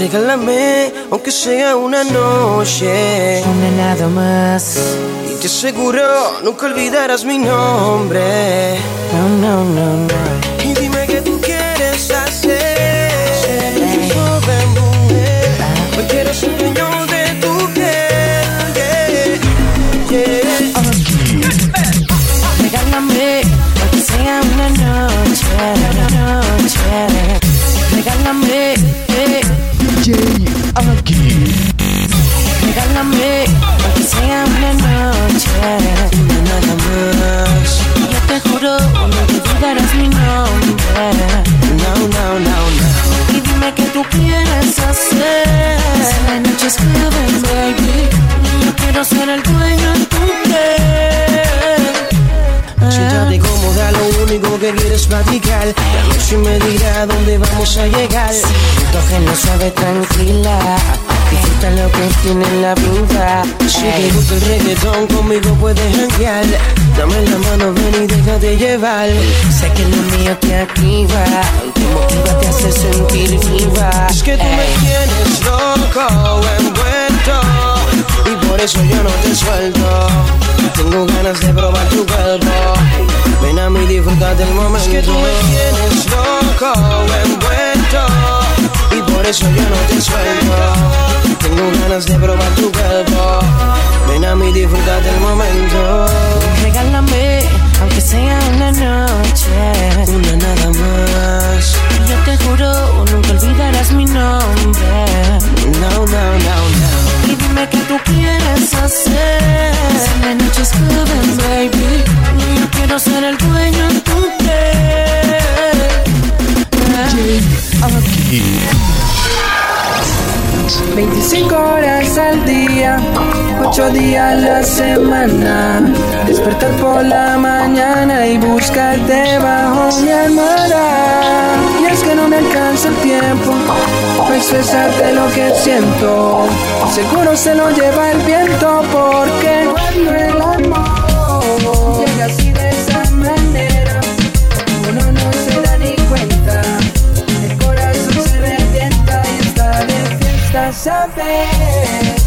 Regálame, aunque sea una noche. Una nada más. Y te aseguro, nunca olvidarás mi nombre. No, no, no, no. Regálame, aunque sea una noche. Una nada más. Yo te juro, no te olvidarás mi nombre. No, no, no, no. Y dime qué tú quieres hacer. La noche es baby. Yo quiero ser el dueño de tu piel. Siéntate cómoda, lo único que quieres platicar. La noche me dirá dónde vamos a llegar. Coge, no sabe tranquila. Disfruta lo que tiene en la vida. Si te gusta el reggaetón, conmigo puedes janguear. Dame la mano, ven y déjate llevar. Sé que lo mío te activa. Te motiva, te hace sentir viva. Es que tú me tienes loco, por eso yo no te suelto. Tengo ganas de probar tu cuerpo. Ven a mí, disfruta del momento. Es que tú me tienes loco, envuelto. Y por eso yo no te suelto. Tengo ganas de probar tu cuerpo. Ven a mí, disfruta del momento. Regálame, aunque sea una noche. Una nada más. Yo te juro, nunca olvidarás mi nombre. No, no, no, no. Dime qué tú quieres hacer. Si la noche es joven, baby. Yo quiero ser el dueño de tu piel. 25 horas al día, 8 días a la semana. Despertar por la mañana y buscarte bajo mi almohada. Y es que no me alcanza el tiempo para expresarte lo que siento. Seguro se lo lleva el viento porque cuando something.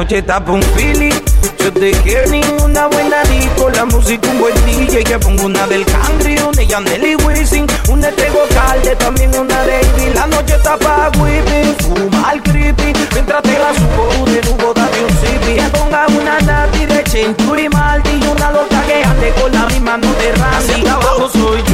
Noche está un feeling. Yo te quiero ninguna buena disco, la música un buen DJ que pongo una del Cangri, una de Yandel y Wisin, una de Calde, también una de Ivy. La noche está pa' whipping, fumar creepy, mientras te la subo de nubo date un zippy. Que ponga una nati de Century Maldi y una loca que ande con la misma no de Randy. abajo soy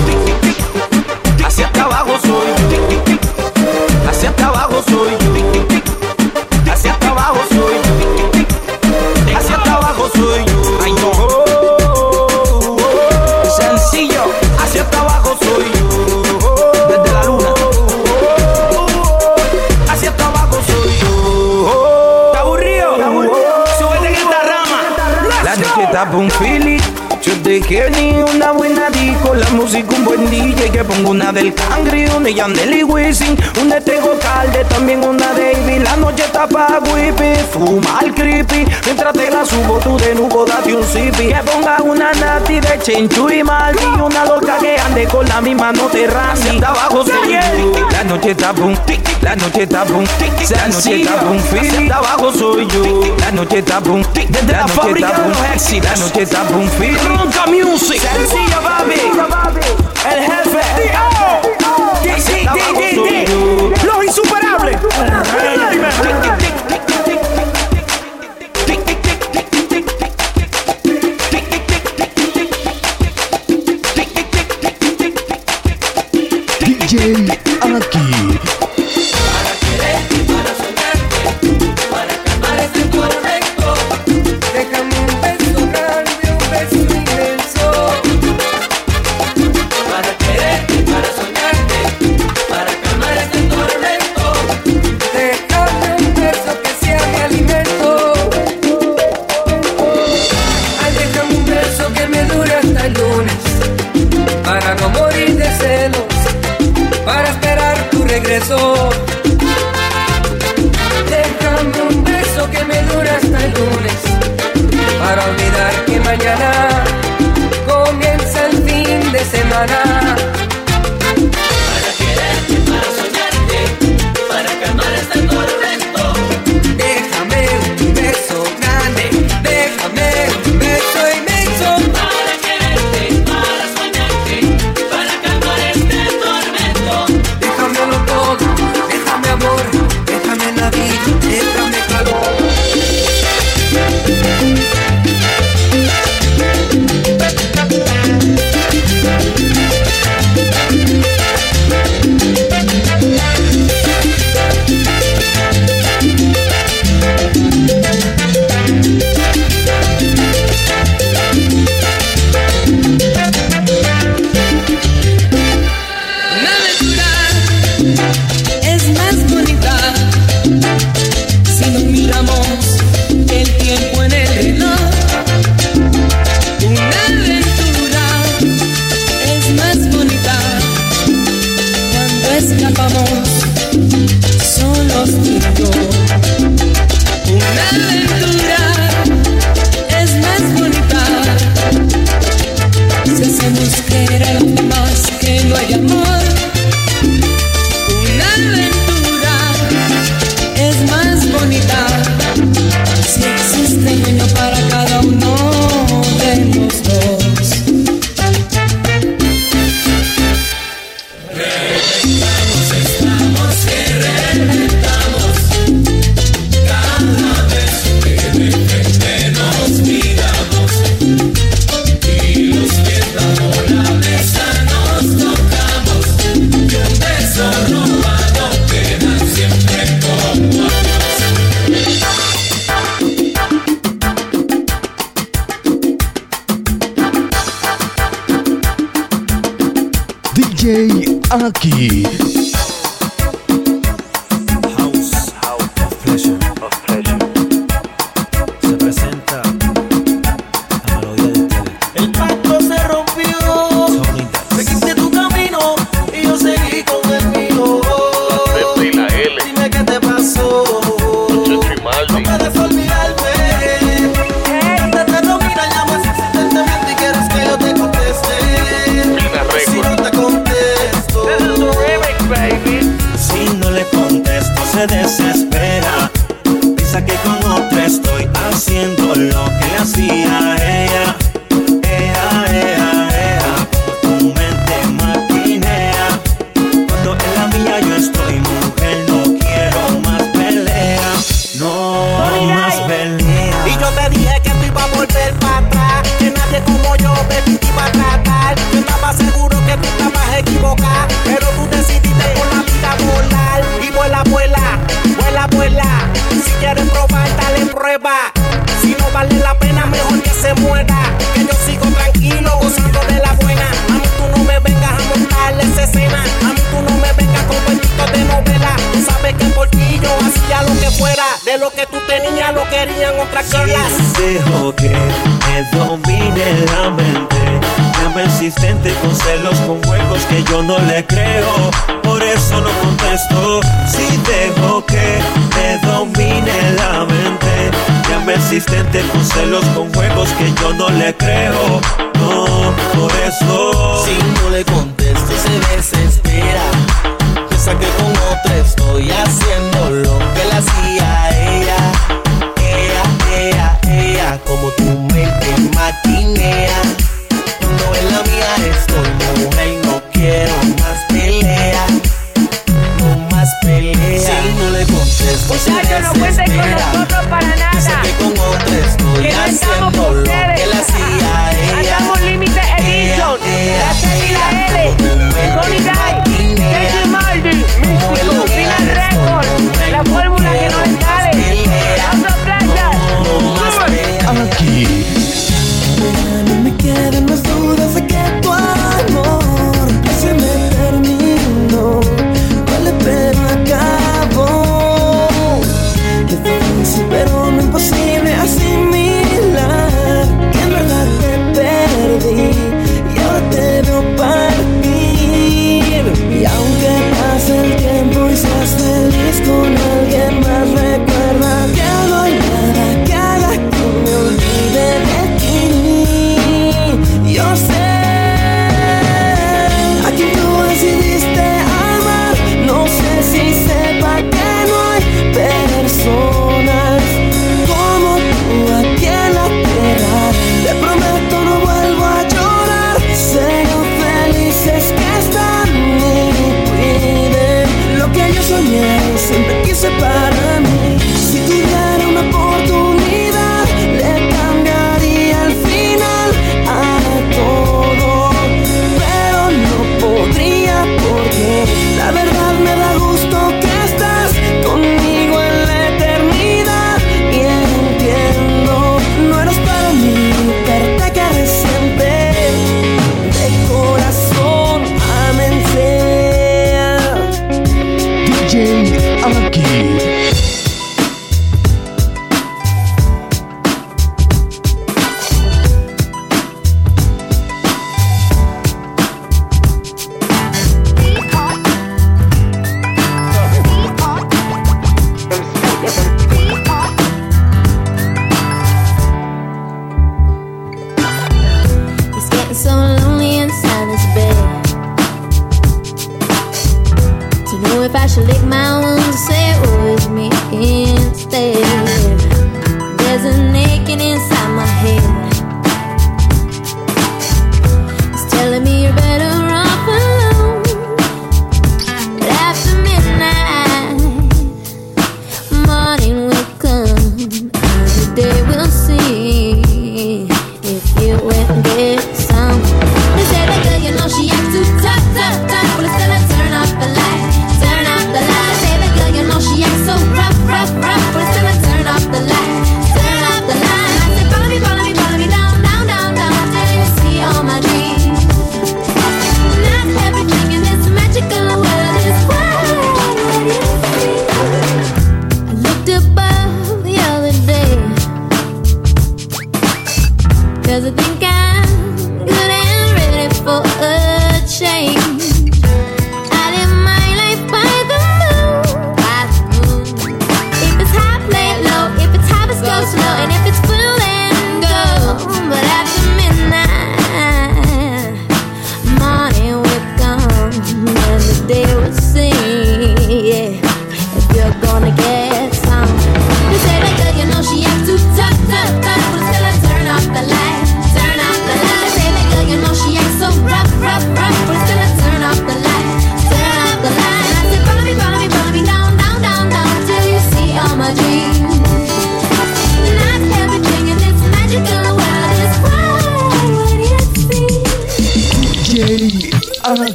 está un feeling. Yo quiero ni una buena disco, la música un buen DJ que pongo una del Cangri, una de Yandel y Wisin, una de Tego Calde, también una de Ivy. La noche está pa' whippy, fuma el creepy, mientras te la subo tú de nuevo date un zippy. Que ponga una nati de Chenchu y Maldi, una loca que ande con la misma no te randy. Hasta abajo yo. La noche está pa' un tic, la noche está tic, la noche está. Hasta abajo soy yo. La noche está tic, desde la fábrica de los éxitos. La noche está. Ronca Music, sencillo papi. El jefe.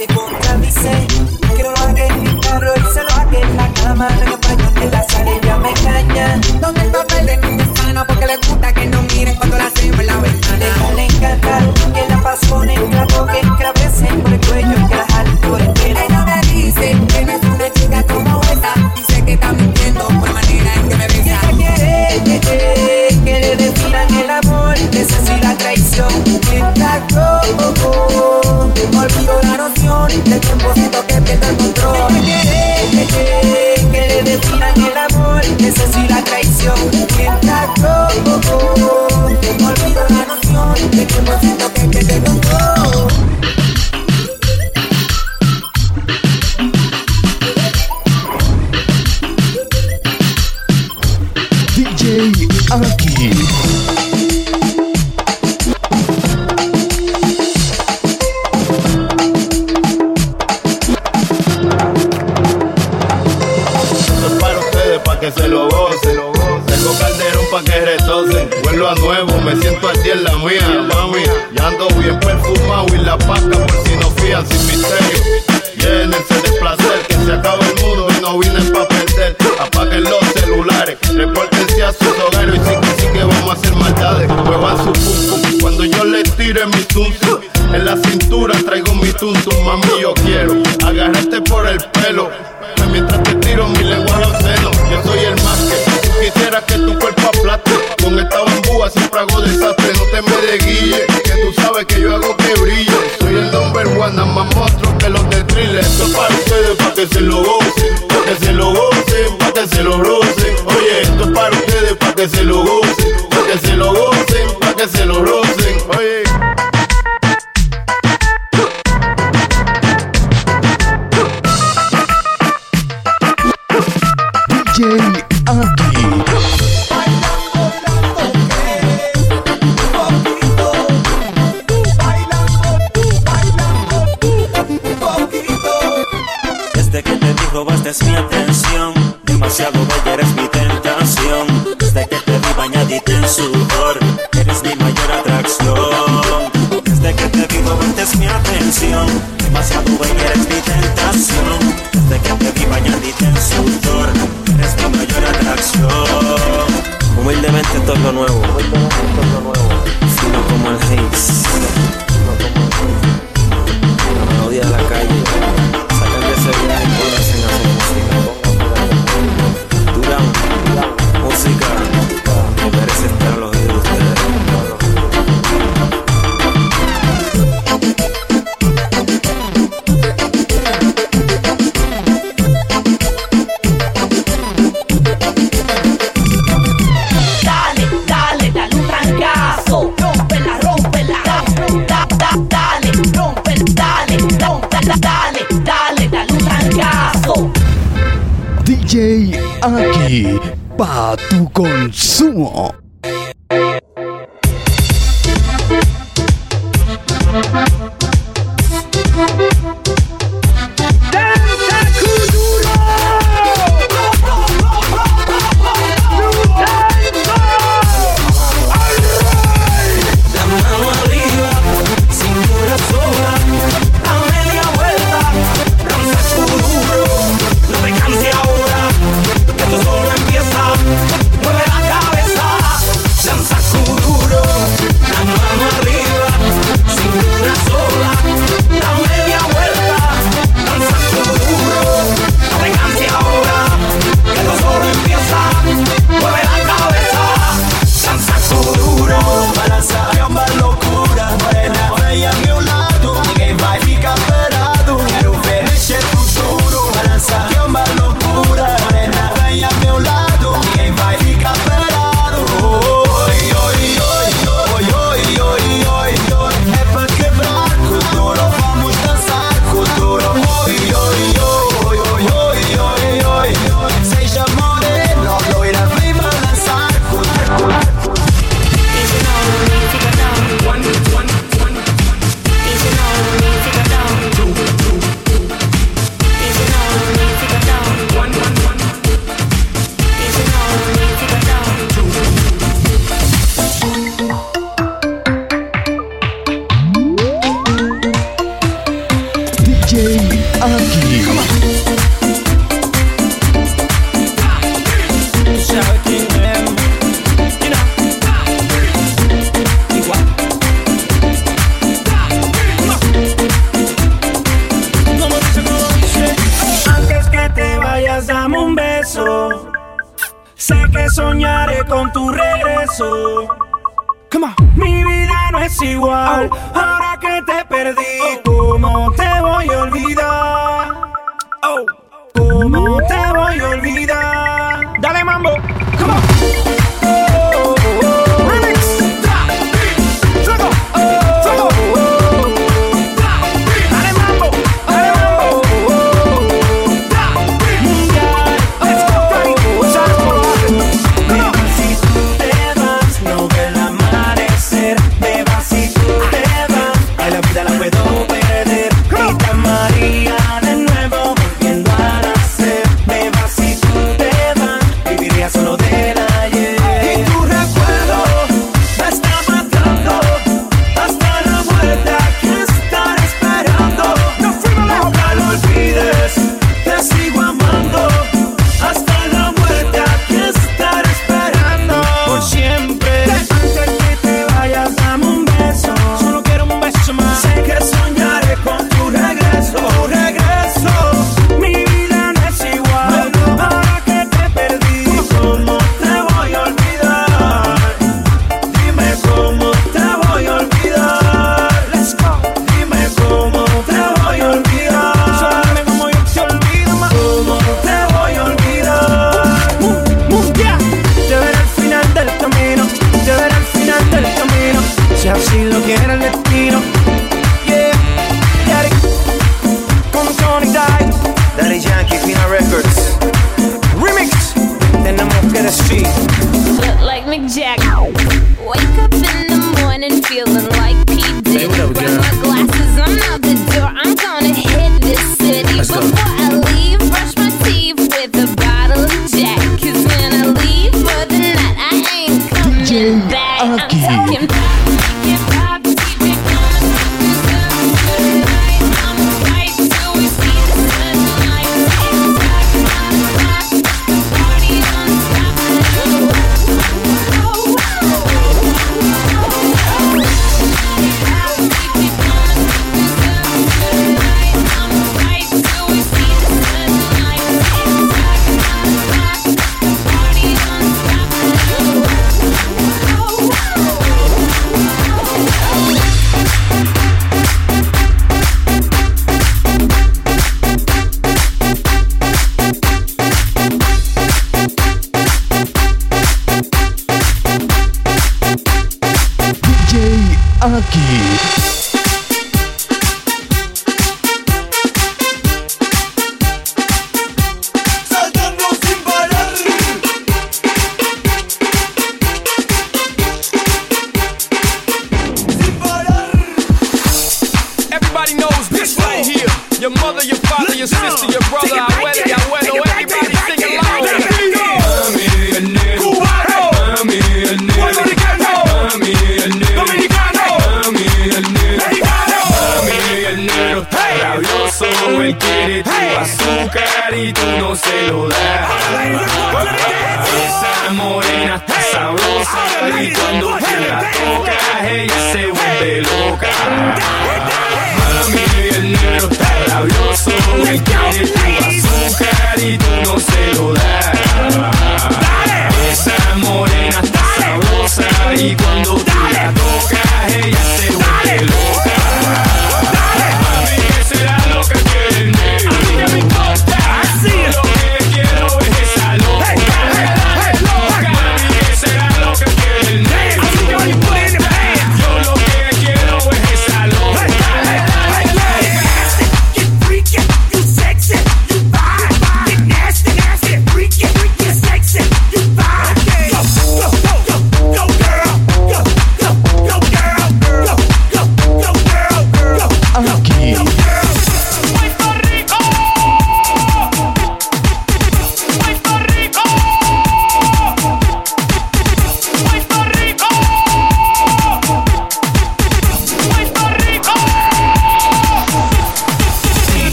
se contradice. Que no lo haga en mi carro y se lo haga en la cama. No que en la sala me engaña. Donde el papel de mi porque le gusta que no miren cuando la hacen por la ventana. Déjale encantar.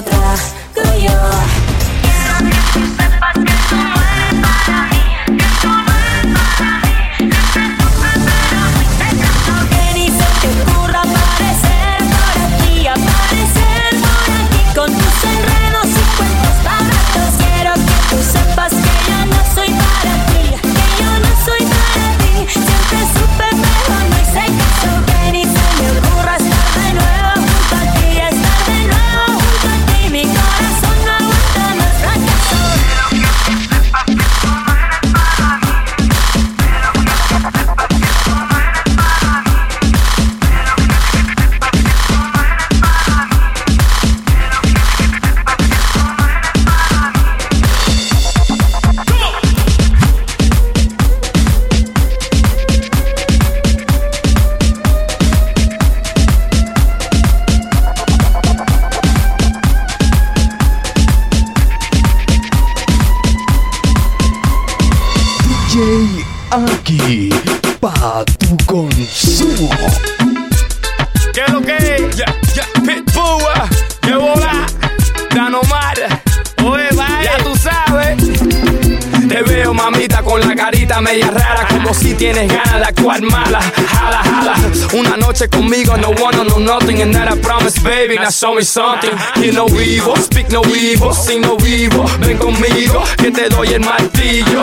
otra. baby, now show me something. Que no vivo, speak no vivo, si no vivo, ven conmigo, que te doy el martillo.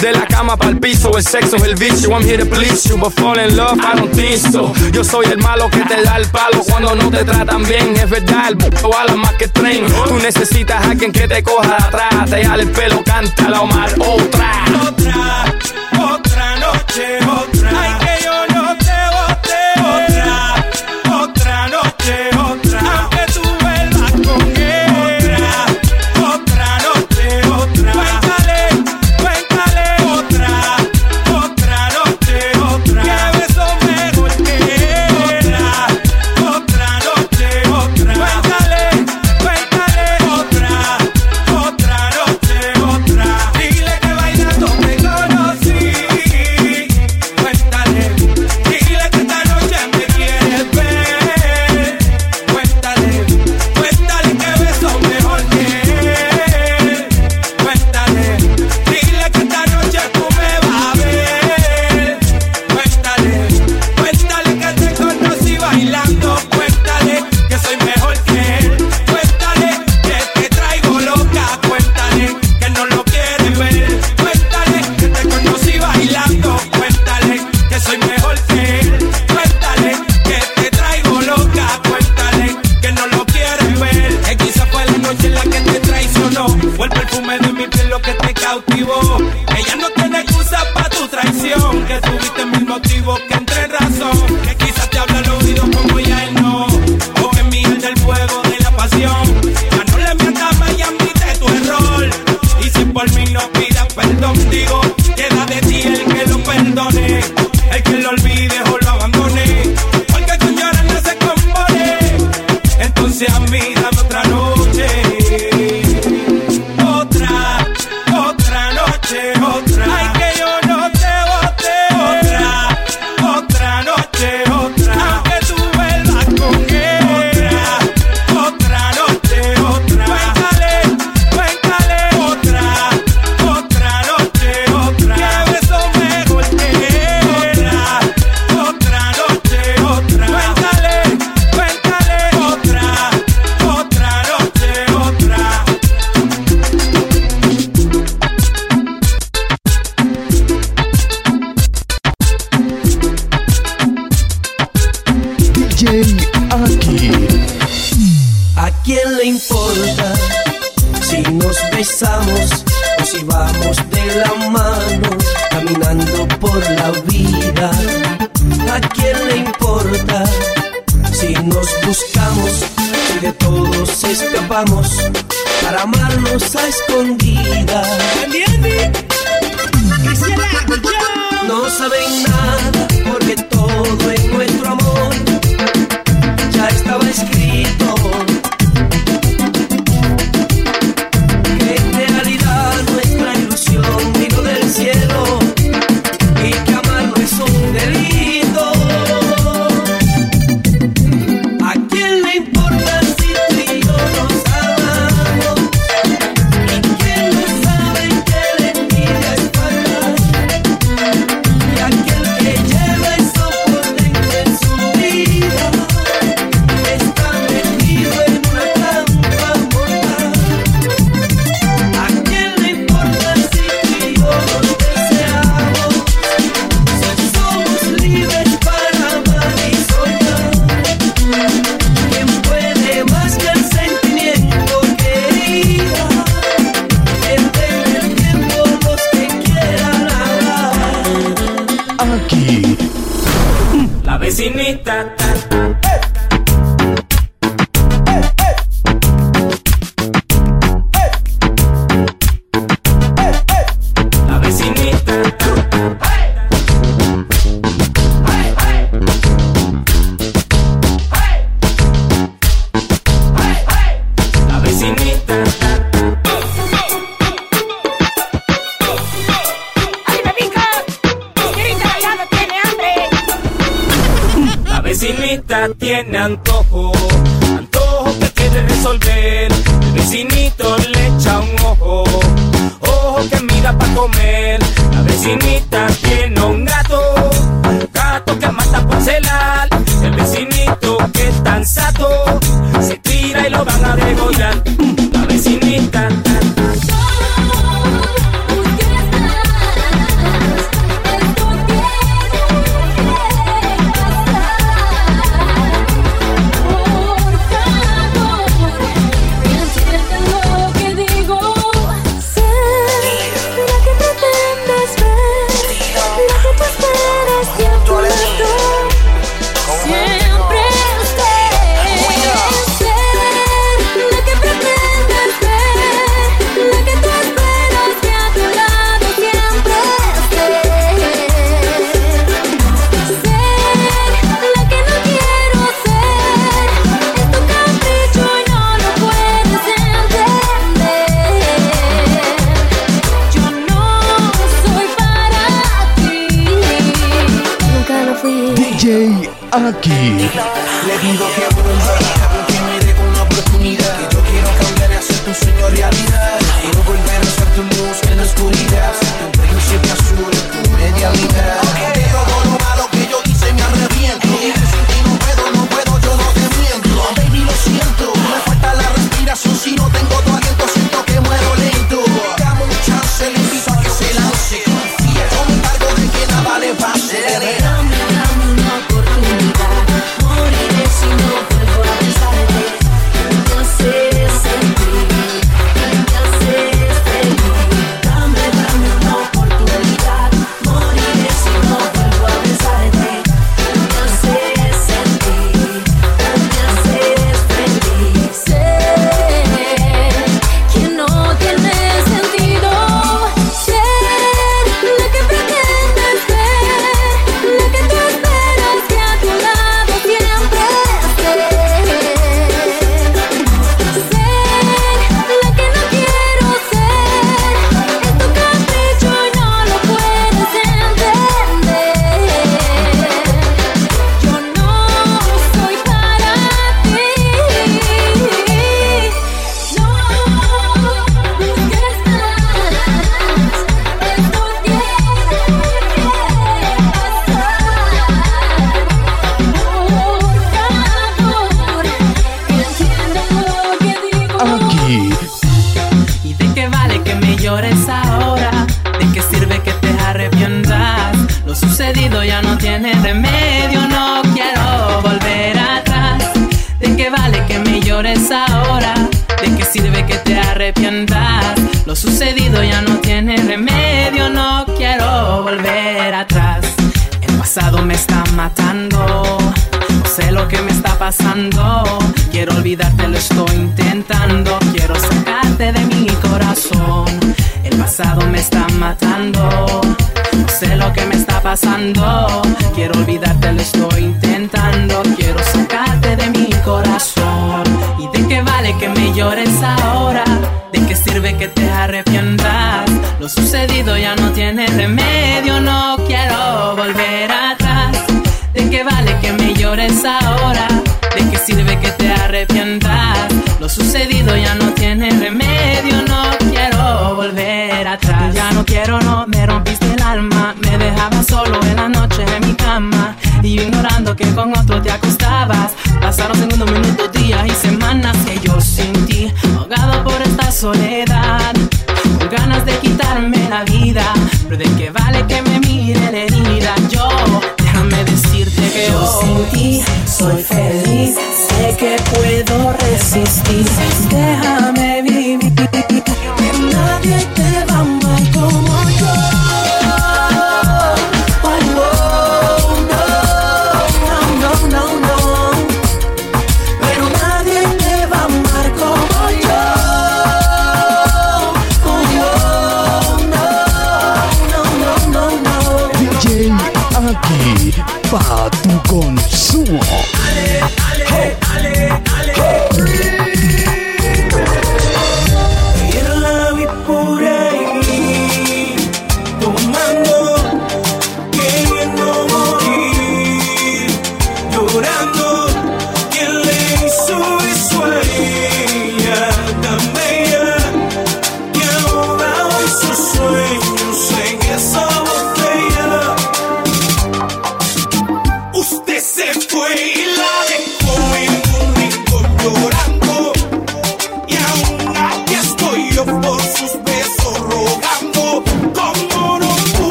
De la cama pa'l piso, el sexo es el vicio. I'm here to please you, but fall in love, I don't think so. Yo soy el malo que te da el palo cuando no te tratan bien. Es verdad, el buco a la más que tren. Tú necesitas a alguien que te coja atrás, te jale el pelo, cántala, Omar, otra.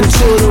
into the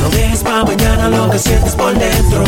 No dejes para mañana lo que sientes por dentro.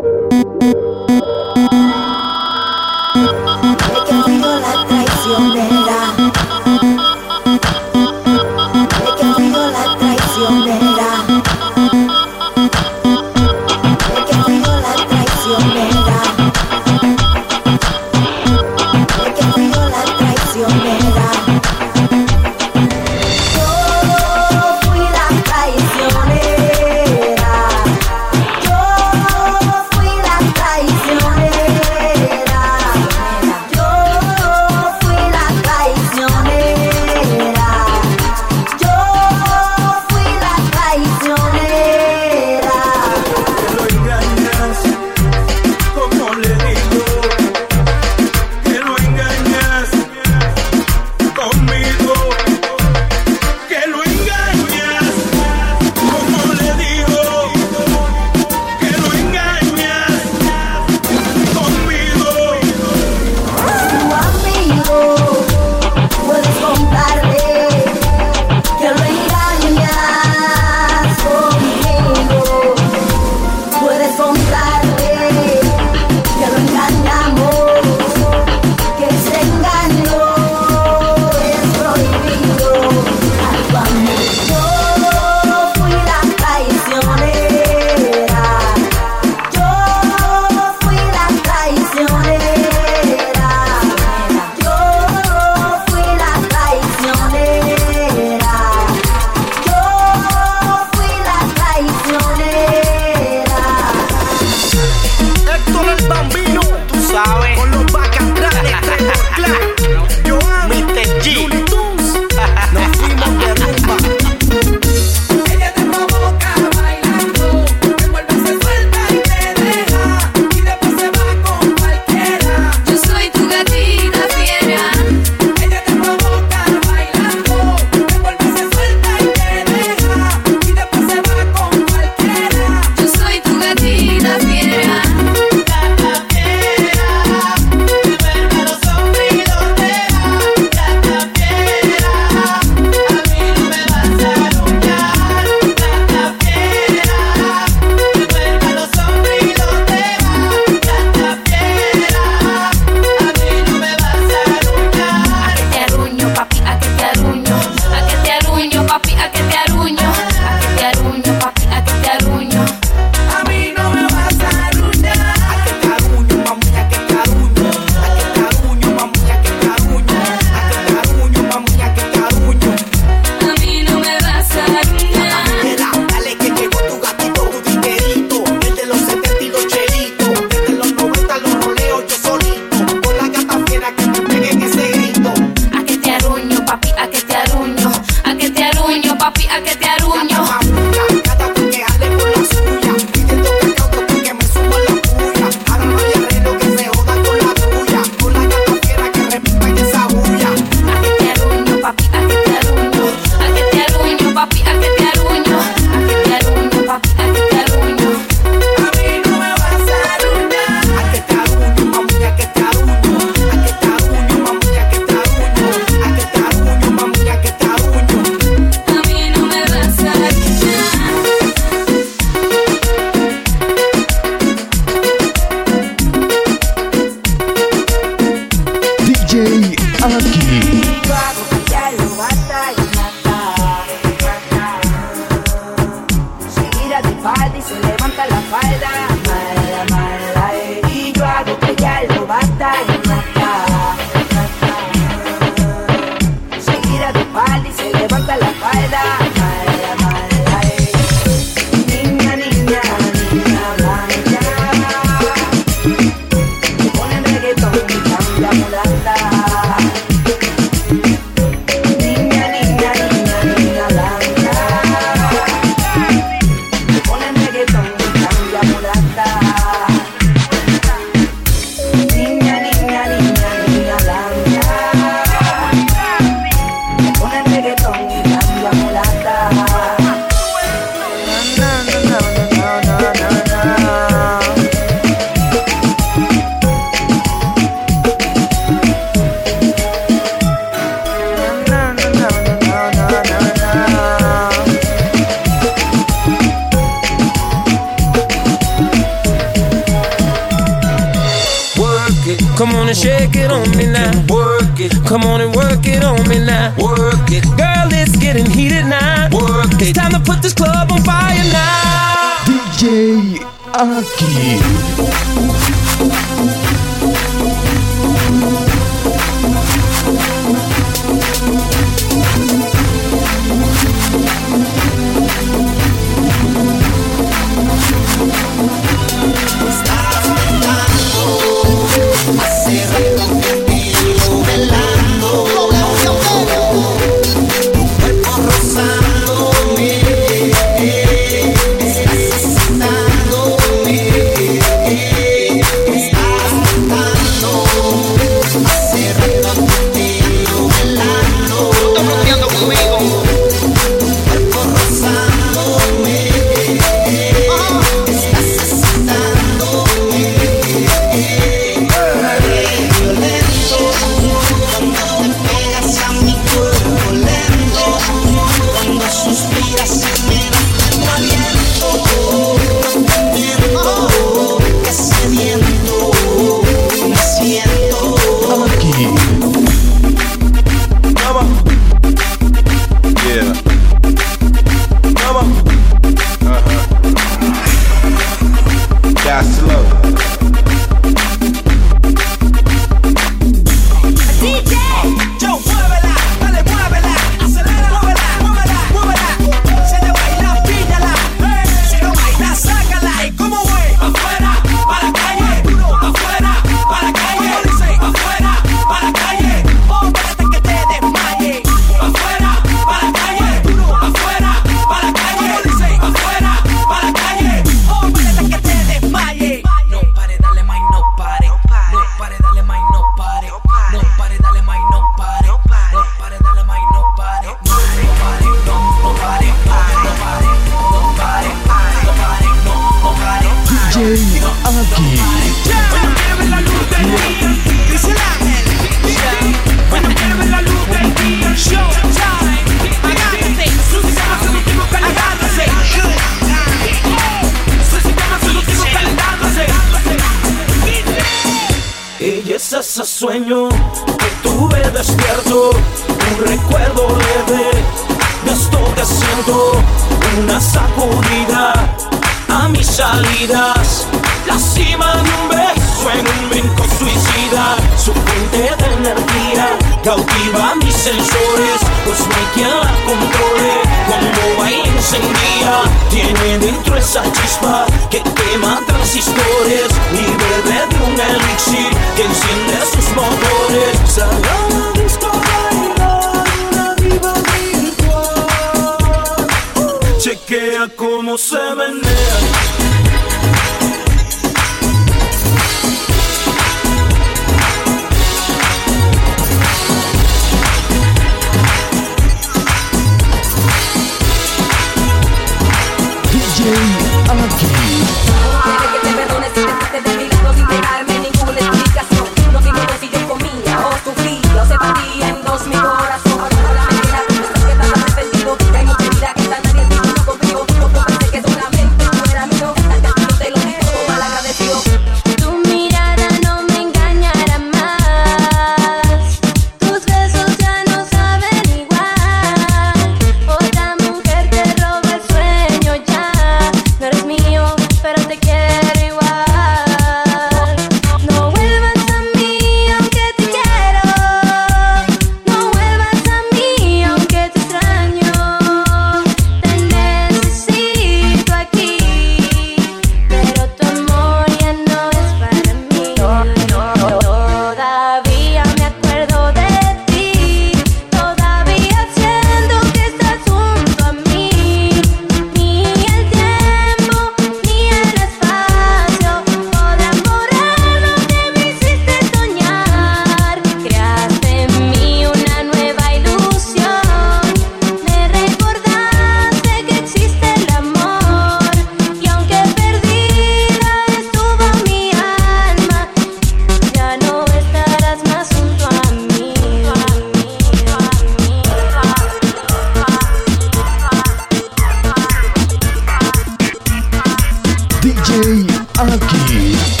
DJ Aki.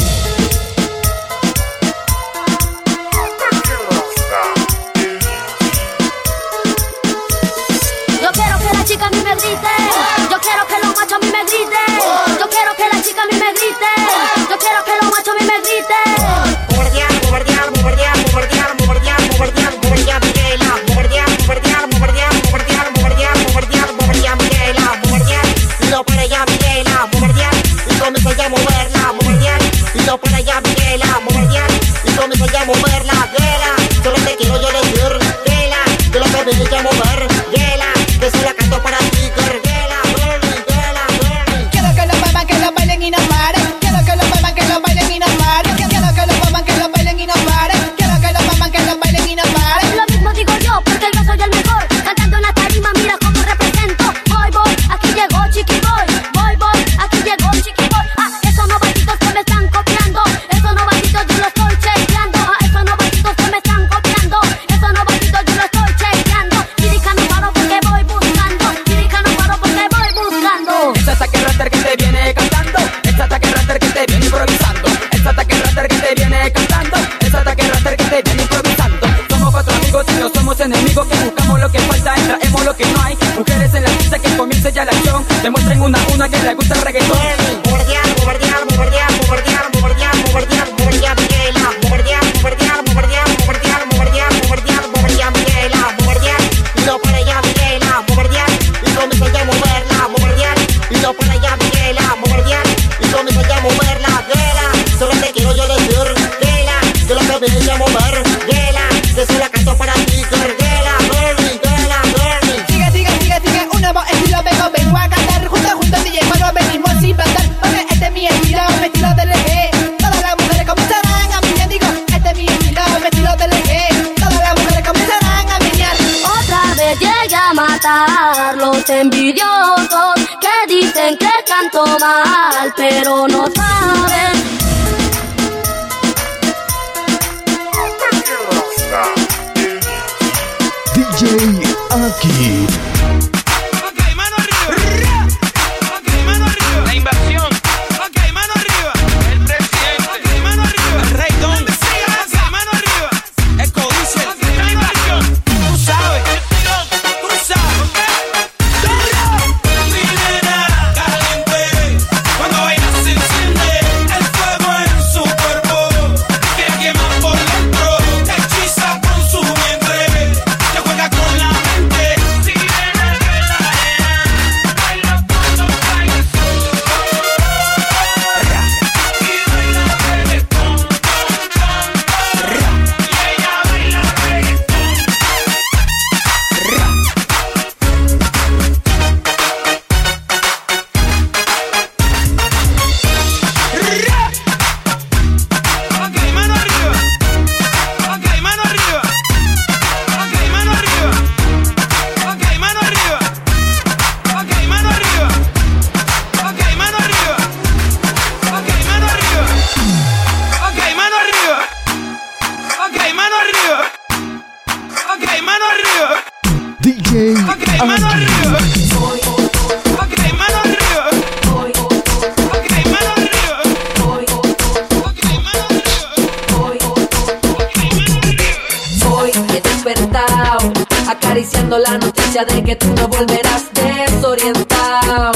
Despertado, acariciando la noticia de que tú no volverás desorientado.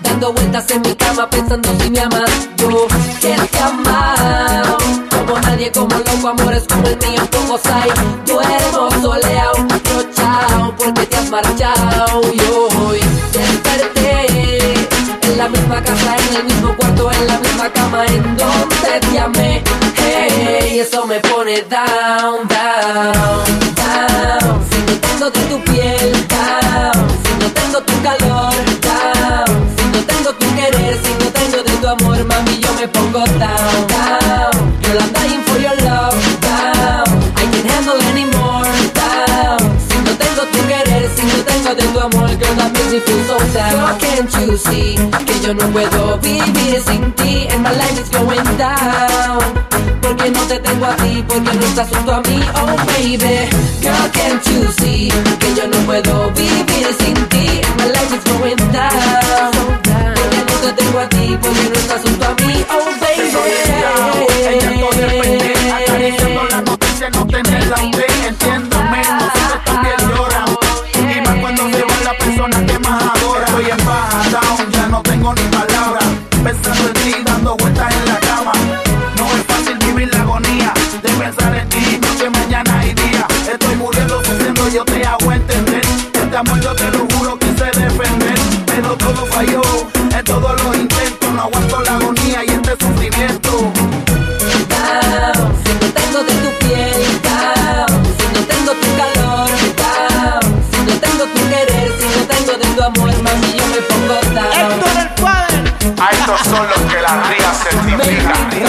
Dando vueltas en mi cama pensando si me amas, yo que te. Como nadie, como loco, amores como el mío, pocos hay. Duermo soleado, rochao, porque te has marchado. Y hoy desperté en la misma casa, en el mismo cuarto, en la misma cama, en donde te amé. Hey, eso me pone down, down, down. Si no tengo de tu piel, down. Si no tengo tu calor, down. Si no tengo tu querer, si no tengo de tu amor, mami, yo me pongo down. De tu amor, makes me feel so down. Can't you see que yo no puedo vivir sin ti? And my life is going down. Porque no te tengo a ti, porque no estás junto a mí, oh baby. Girl, can't you see que yo no puedo vivir sin ti? And my life is going down. Porque no te tengo a ti, porque no estás junto a mí, oh baby. Depende, acariciando la noticia, no tenerla usted, Best of son los que las rías certifican.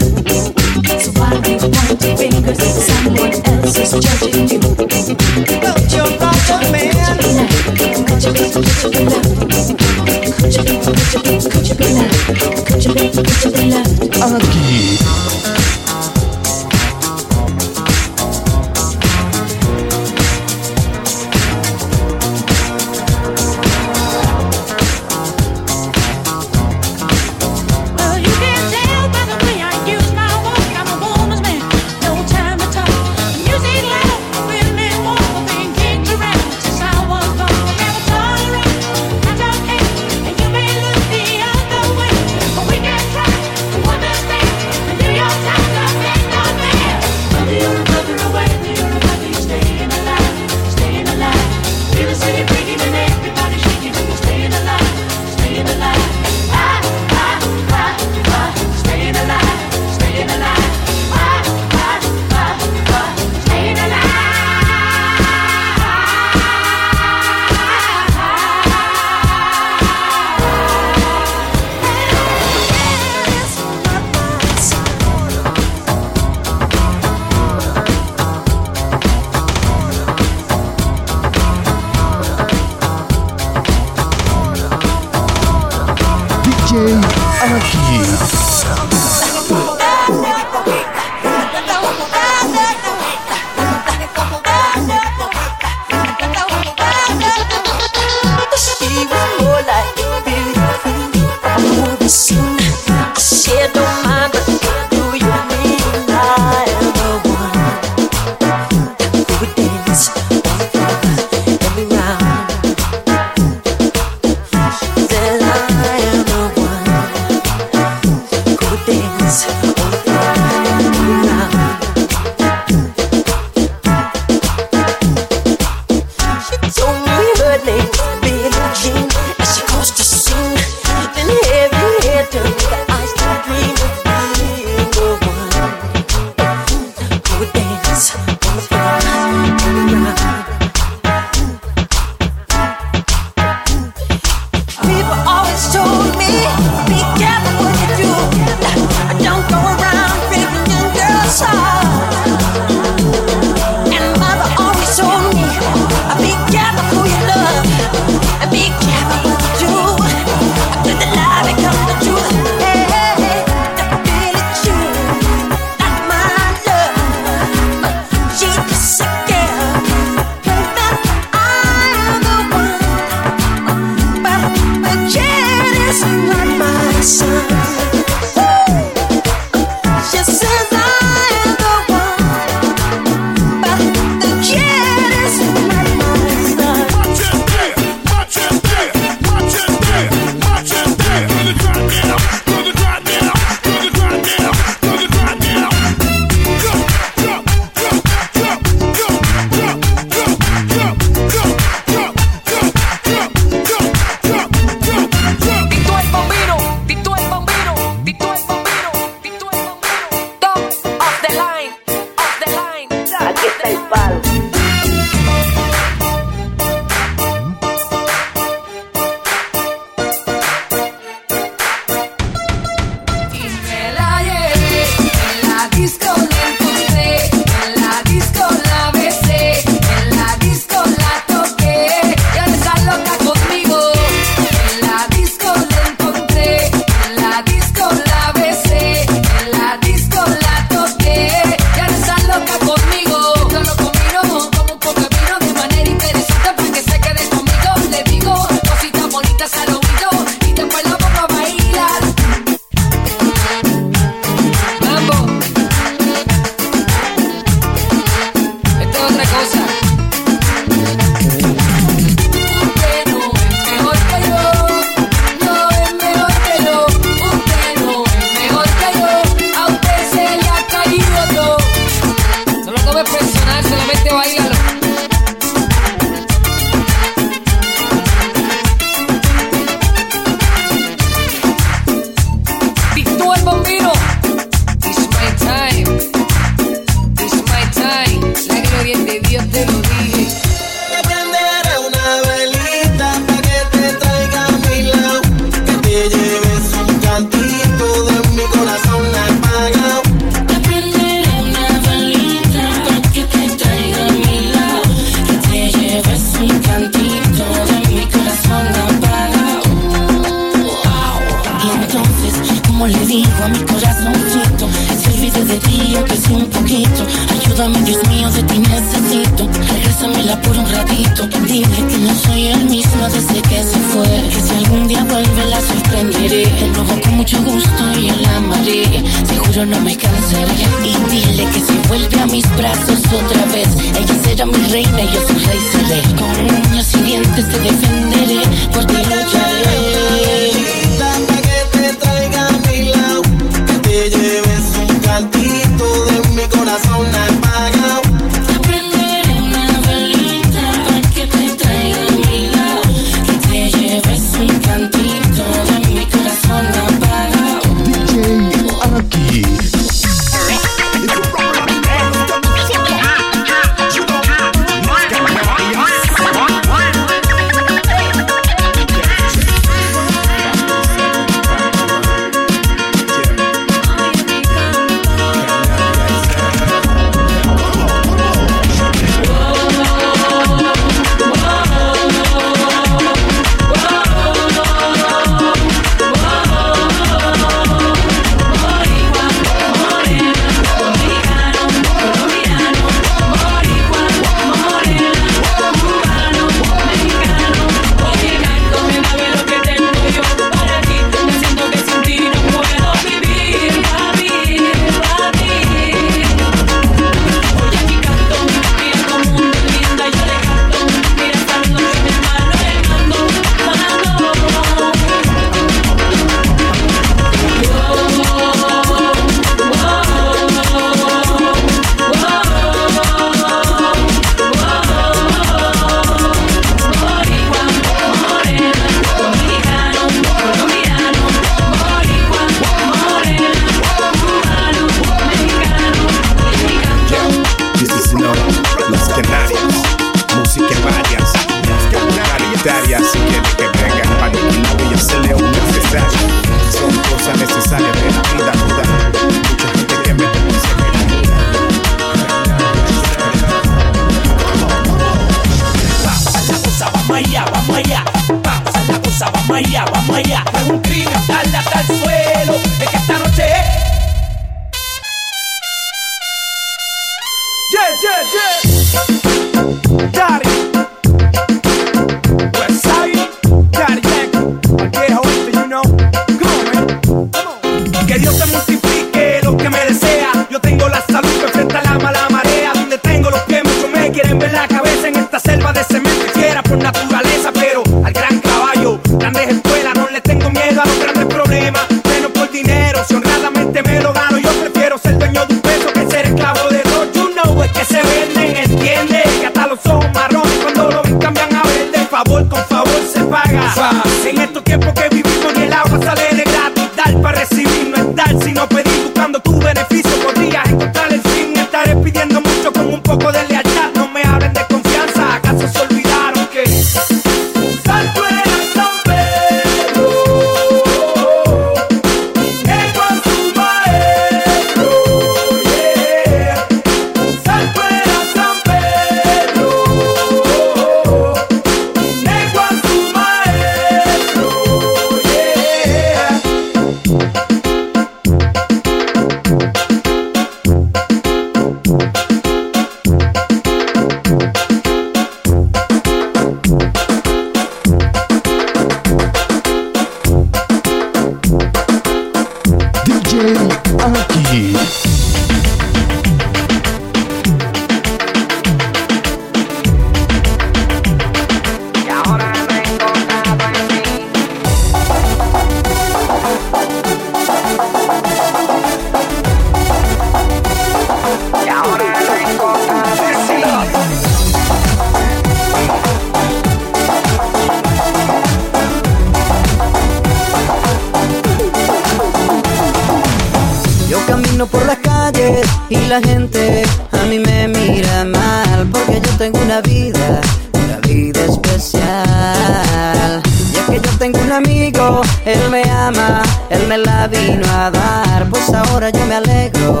a mí me mira mal porque yo tengo una vida, una vida especial. Y es que yo tengo un amigo, él me ama, él me la vino a dar, pues ahora yo me alegro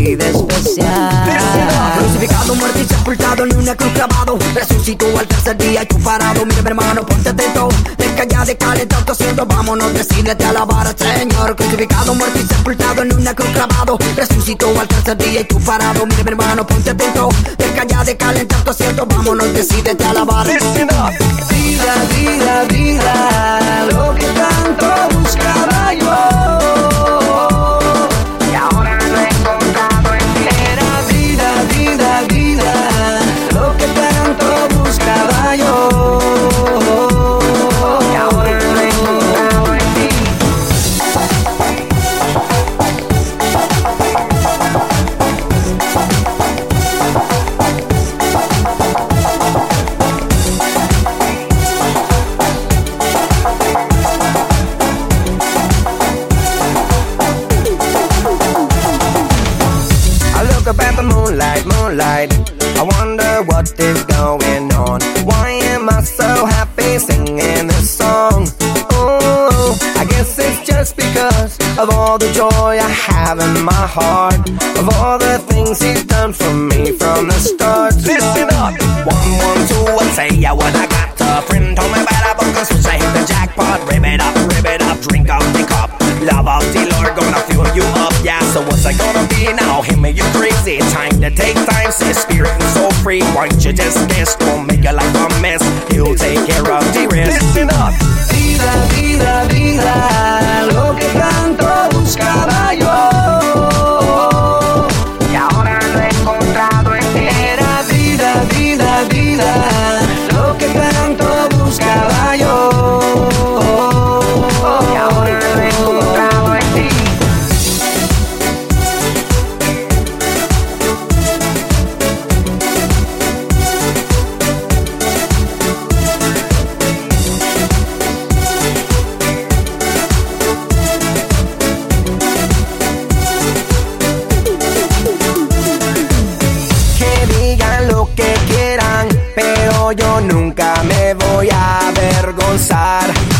vida especial. Crucificado, muerto y sepultado en una cruz clavado. Resucitó al tercer día y tú parado. Mira, mi hermano, ponte atento. Deja ya de calentar tu asiento. Vámonos, decídete a alabar al Señor. Crucificado, muerto y sepultado en una cruz clavado. Resucitó al tercer día y tú parado. Mira, mi hermano, ponte atento. Deja ya de calentar tu asiento. Vámonos, decídete a alabar. Vida, vida, vida. Lo que tanto buscaba yo. Of all the joy I have in my heart. Of all the things he's done for me from the start. Listen up! One, one, two, and say I what I got. A friend told me about a book, so I hit the jackpot. Rip it up, rip it up, drink up the cup. Love of the Lord gonna fill you up, yeah. So what's I gonna be now? Him make you crazy. Time to take time, say spirit and so free. Why don't you just guess? Don't make your life a mess. He'll take care of the rest. Listen up. Vida, vida, vida, lo que tanto buscaba yo. outside